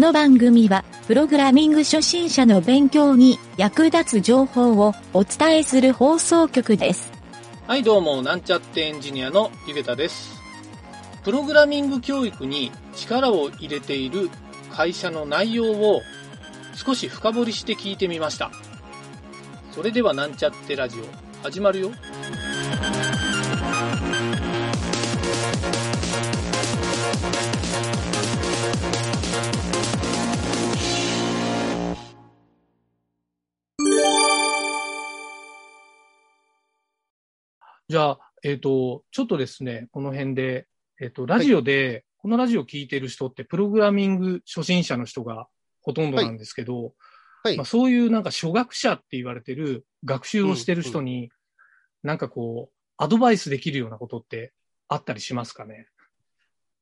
この番組は、プログラミング初心者の勉強に役立つ情報をお伝えする放送局です。はい、どうも、なんちゃってエンジニアのゆげたです。プログラミング教育に力を入れている会社の内容を少し深掘りして聞いてみました。それではなんちゃってラジオ、始まるよ。じゃあ、えっ、と、ちょっとですね、この辺で、えっ、と、ラジオで、このラジオ聞いてる人って、プログラミング初心者の人がほとんどなんですけど、はいまあ、そういうなんか初学者って言われてる学習をしてる人に、なんかこう、アドバイスできるようなことってあったりしますかね？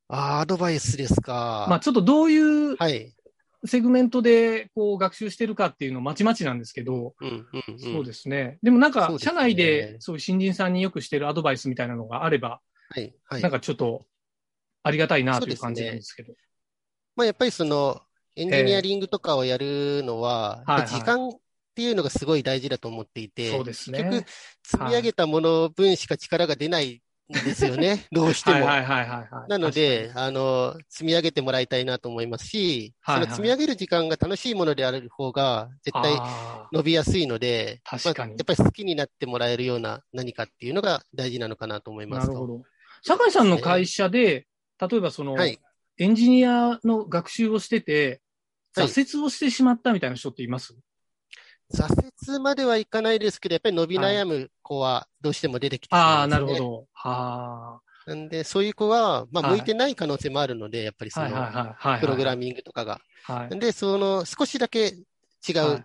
あーアドバイスですか。まあ、ちょっとどういうはい。セグメントでこう学習してるかっていうのまちまちなんですけど、うん、うん、うん。そうですね。でもなんか社内でそういう新人さんによくしてるアドバイスみたいなのがあれば、はい、はい。なんかちょっとありがたいなという感じなんですけど。まあ、やっぱりその、エンジニアリングとかをやるのは、はいはいやっぱ時間っていうのがすごい大事だと思っていて、そうです結局ね。、積み上げたもの分しか力が出ないんですよね。どうしても。はいはいはいはいはい。なので、あの、積み上げてもらいたいなと思いますし、はいはいその積み上げる時間が楽しいものである方が、絶対伸びやすいので、確かにまあやっぱり好きになってもらえるような何かっていうのが大事なのかなと思いますと。なるほど。酒井さんの会社で、例えばその、はい。エンジニアの学習をしてて、はい挫折をしてしまったみたいな人っています、挫折まではいかないですけど、やっぱり伸び悩む子はどうしても出てきてしああ、まうんですよね。なるほど。はなんで、そういう子は、まあ、はい向いてない可能性もあるので、やっぱりあ。はいその、はいはいはい。プログラミミングとかが。はい。で、その、少しだけ違う、はい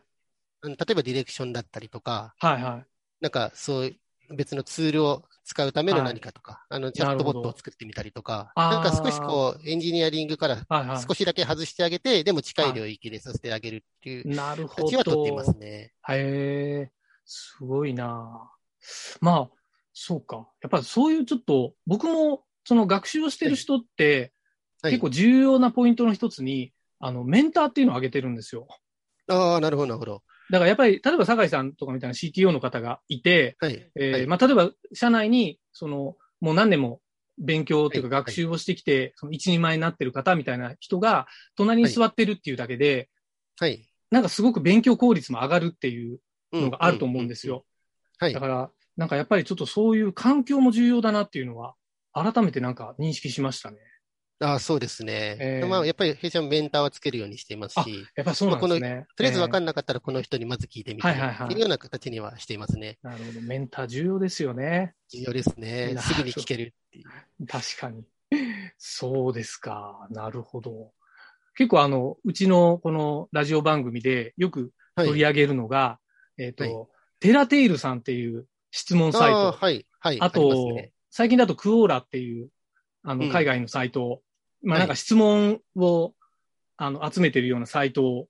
うん例えばディレクションだったりとか、はいはい。なんかそう別のツールを使うための何かとか、あの、チャットボットを作ってみたりとか、なんか少しこう、エンジニアリングからはいはい。少しだけ外してあげて、でも近い領域でさせてあげるっていうなるほど。形は取っていますね。へえ、すごいなまあ、そうか。やっぱりそういうちょっと、僕もその学習をしてる人って、はい結構重要なポイントの一つに、あの、メンターっていうのを挙げてるんですよ。ああ、なるほど、なるほど。だからやっぱり、例えば酒井さんとかみたいな CTO の方がいて、はい。えーはいまあ、例えば社内に、その、もう何年も勉強というかはい学習をしてきて、その一人前になってる方みたいな人が隣に座ってるっていうだけで、はい。なんかすごく勉強効率も上がるっていううんのがあると思うんですよ。。はいだ。から、なんかやっぱりちょっとそういう環境も重要だなっていうのは、改めてなんか認識しましたね。ああ、そうですね。えーまあ、やっぱり弊社もメンターはつけるようにしていますあし、やっぱそうなんですね。とりあえず分かんんなかったらこの人にまず聞いてみて、はいっていうような形にはしていますね。なるほど。メンター重要ですよね。重要ですね。すぐに聞けるっていう。確かに。そうですか。なるほど。結構あの、うちのこのラジオ番組でよくはい。取り上げるのが、えっ、と、はいテラテイルさんっていう質問サイト。ああはい。はい。あと、ね最近だとクオーラっていう、あの、うん海外のサイト、まあはいなんか質問を、あの、集めてるようなサイト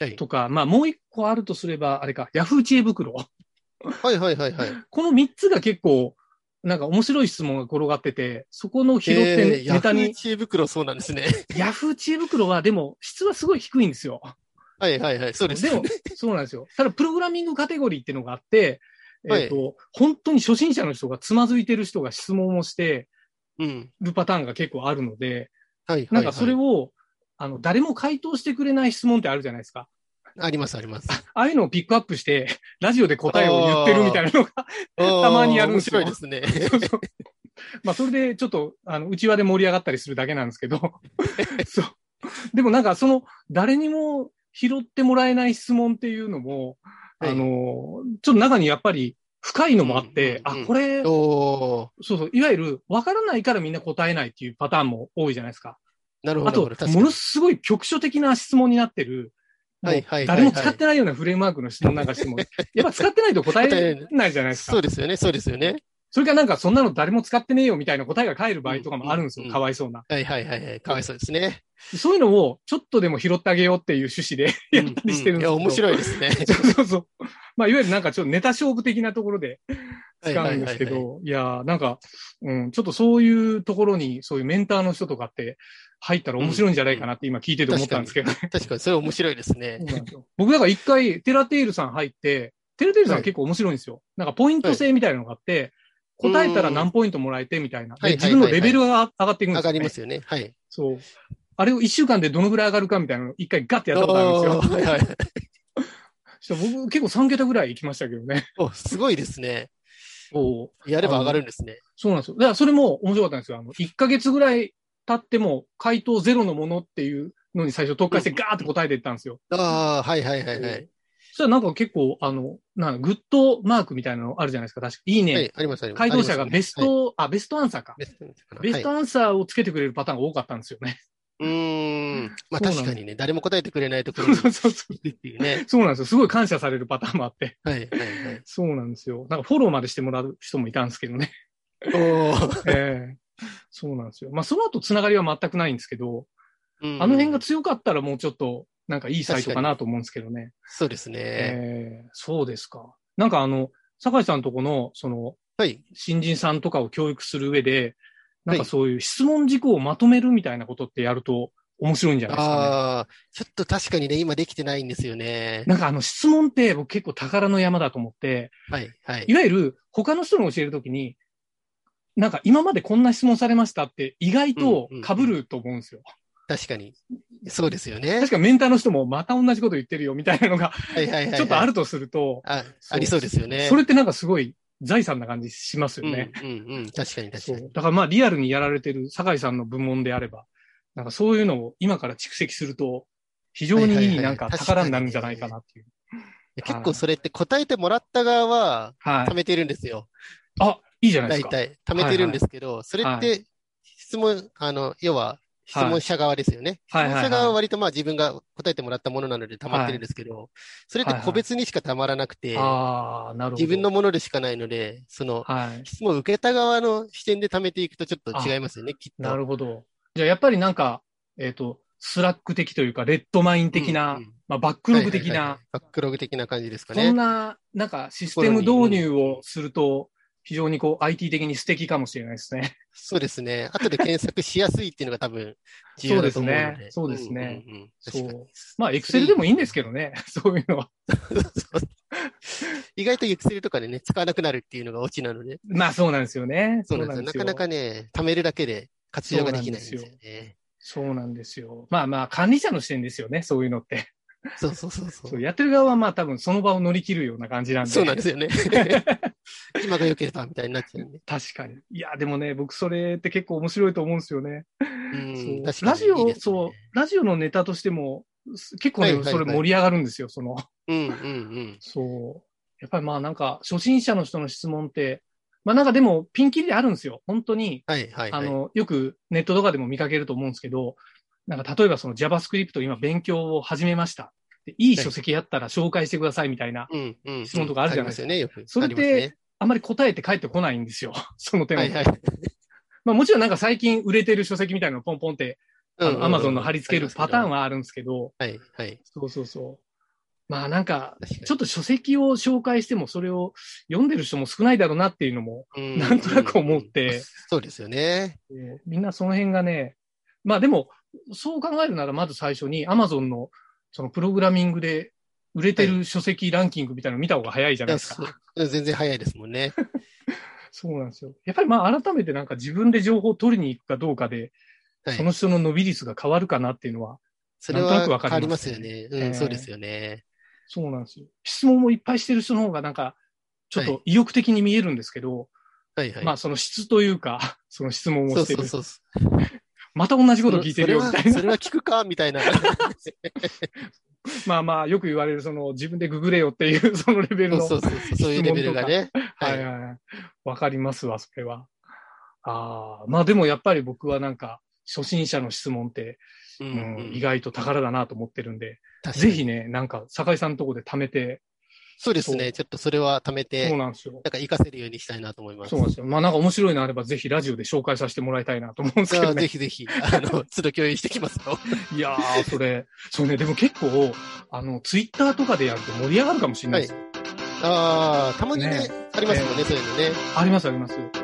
はい。とか、まあもう一個あるとすれば、あれか、ヤフー知恵袋。はいはいはいはい。この三つが結構、なんか面白い質問が転がってて、そこの拾ってネタにヤフー、知恵袋そうなんですね。ヤフー知恵袋はでも質はすごい低いんですよ。はいはいはい。そうですでもそうなんですよ。ただ、プログラミングカテゴリーっていうのがあって、はいえっ、と、本当に初心者の人がつまずいてる人が質問をしてうん。るパターンが結構あるので、はいはいはい。なんかそれを、あの、誰も回答してくれない質問ってあるじゃないですか。ありますあります。ああいうのをピックアップして、ラジオで答えを言ってるみたいなのが、たまにやるんですよ面白いですね。そうそうまあ、それでちょっと、あの、内輪で盛り上がったりするだけなんですけど、そう。でもなんか、その、誰にも拾ってもらえない質問っていうのも、はいあの、ちょっと中にやっぱり深いのもあって、うんうんうんあ、これ、そうそう、いわゆる、わからないからみんな答えないっていうパターンも多いじゃないですか。なるほど。あとものすごい局所的な質問になってる、はいはいはいはい誰も使ってないようなフレームワークの質問なんかしても、やっぱ使ってないと答えないじゃないですかそう。ですよね、そうですよね。それからなんかそんなの誰も使ってねえよみたいな答えが返る場合とかもあるんですよ。うんかわいそうな。はいはいはいはい。かわいそうですね。そういうのをちょっとでも拾ってあげようっていう趣旨で やったりしてるんですけど。うういや、面白いですね。そうそうそう。まあ、いわゆるなんかちょっとネタ勝負的なところで使うんですけはいはいど、いやーなんか、うん、ちょっとそういうところに、そういうメンターの人とかって入ったら面白いんじゃないかなって今聞いてて思ったんですけどね。確かに、それ面白いですね。そう。なんから一回、テラテイルさん入って、テラテイルさんはい。結構面白いんですよ。なんかポイント制みたいなのがあって、答えたら何ポイントもらえてみたいな。自分のレベルが上がっていくんですよ、ね。上がりますよね。はい。そう。あれを一週間でどのぐらい。上がるかみたい。なのを一回ガッてやったことあるんですよ。はい。はい。僕結構3桁ぐらい行きましたけどね。お、すごいですね。そう。やれば上がるんですね。そうなんですよ。だからそれも面白かったんですよ。あの、1ヶ月ぐらい経っても回答ゼロのものっていうのに最初特化してガーって答えていったんですよ。ああ、はいはいはいはい。そしたらなんか結構、あの、なグッドマークみたいなのあるじゃないですか。確か。いいね。はい、ありますあります。回答者がベスはいト、あ、ベストアンサーか。ベストアンサーをつけてくれるパターンが多かったんですよね。うーん。まあ確かにね、誰も答えてくれないところにそうそうそう。行くっていうね。そうなんですよ。すごい感謝されるパターンもあって。はいはいはい。そうなんですよ。なんかフォローまでしてもらう人もいたんですけどね。おー ええそうなんですよ。まあ、その後つながりは全くないんですけど、うんあの辺が強かったらもうちょっと、なんかいいサイトかなと思うんですけどね。そうですね。ええそうですか。なんかあの、酒井さんとこの、その、はい。新人さんとかを教育する上で、なんかはいそういう質問事項をまとめるみたいなことってやると面白いんじゃないですかね。ああ、ちょっと確かにね、今できてないんですよね。なんかあの質問って僕結構宝の山だと思って、はいはいい。わゆる他の人に教えるときに、なんか今までこんな質問されましたって意外と被ると思うんですよ。確かに。そうですよね確。かメンターの人もまた同じこと言ってるよみたいなのがはいはいはいはい。ちょっとあるとすると、あ、ありそうですよね。それってなんかすごい財産な感じしますよね。うんうんうん。確かに確かに。だからまあリアルにやられてる酒井さんの部門であれば、なんかそういうのを今から蓄積すると、非常にはいはいはいいいなんか宝になるんじゃないかなっていう。結構それって答えてもらった側ははい。貯めてるんですよ。あ、いいじゃないですか。大体。貯めてるんですけど、それって質問、あの、要は質問者側ですよね。質はいはいはい問者側は割とまあ自分が答えてもらったものなので溜まってるんですけど、それって個別にしか溜まらなくて、ああ、なるほど。自分のものでしかないので、その、はい。質問を受けた側の視点で貯めていくとちょっと違いますよね、きっと。なるほど。じゃあやっぱりなんか、えっ、と、 Slack 的というか、 Redmine 的な、うんうんまあ、 Backlog 的はいはいはいな、 Backlog 的な感じですかこね。んな、なんかシステム導入をすると、非常にこう IT 的に素敵かもしれないですね。そうですね。後で検索しやすいっていうのが多分重要だと思うので。そうですねそうですね。まあ、エクセルでもいいんですけどね。そういうのは。意外とエクセルとかでね、使わなくなるっていうのがオチなので。まあ、そうなんですよね。そうなんですよ。なかなかね、貯めるだけで活用ができないんですよそうなんね。そうなんですよ。まあまあ、管理者の視点ですよね。そういうのって。そうそうそうそそうう。やってる側はまあ多分その場を乗り切るような感じなんで。そうなんですよね。今が良ければみたいになっちゃうんで。確かに。いや、でもね、僕それって結構面白いと思うんですよね。うん、そうラジオ、そう、ラジオのネタとしても、す結構ね、はいはいはいそれ盛り上がるんですよ、その、うんうんうん。そう。やっぱりまあなんか、初心者の人の質問って、まあなんかでも、ピンキリであるんですよ。本当に、はいはいはい。あの、よくネットとかでも見かけると思うんですけど、なんか例えばその JavaScript 今勉強を始めました。でいい書籍やったら紹介してくださいみたいな。うんうんうん、質問とかあるじゃないですかありますよね。それってありまり答えて返ってこないんですよ。その点はいはい。まあもちろんなんか最近売れてる書籍みたいなのをポンポンって、あの、アマゾンの貼り付けるパターンは。はあるんですけど、はいはい。そうそうそう。まあなんか、ちょっと書籍を紹介してもそれを読んでる人も少ないだろうなっていうのも、うんなんとなく思ってそうですよね。えーみんなその辺がね、まあでも、そう考えるならまず最初に Amazon のそのプログラミングで売れてる書籍ランキングみたいなの見た方が早いじゃないですか。全然早いですもんね。そうなんですよ。やっぱりまあ改めてなんか自分で情報を取りに行くかどうかで、はいその人の伸び率が変わるかなっていうのは、それなんとなくわは変わりかりまますすよね。うん、えーそうですよね。そうなんですよ。質問もいっぱいしてる人の方がなんか、ちょっと意欲的に見えるんですけど、はいはい。まあその質というか、その質問をしてる。そうそうそう。また同じこと聞いてるよみたいな。それは聞くかみたいな。まあまあよく言われるその自分でググれよっていう そのレベルの。そうそうそう、そういうレベルがね。ははいい。はいはい。わかりますわ、それは。ああ、まあでもやっぱり僕はなんか、初心者の質問って、ううんうん意外と宝だなと思ってるんで、ぜひね、なんか、酒井さんのとこで貯めて、そうですね。ちょっとそれは貯めて、そうなんなんですよ。か活かせるようにしたいなと思います。そうなんですよ。まあなんか面白いのあれば、ぜひラジオで紹介させてもらいたいなと思うんですけどね。ひぜひ、あの、都度共有してきますよ。いやー、それ、そうね、でも結構、あの、ツイッターとかでやると盛り上がるかもしれないですよ。ああ、たまにね、ねありますもんね、そういうのね。ありますあります。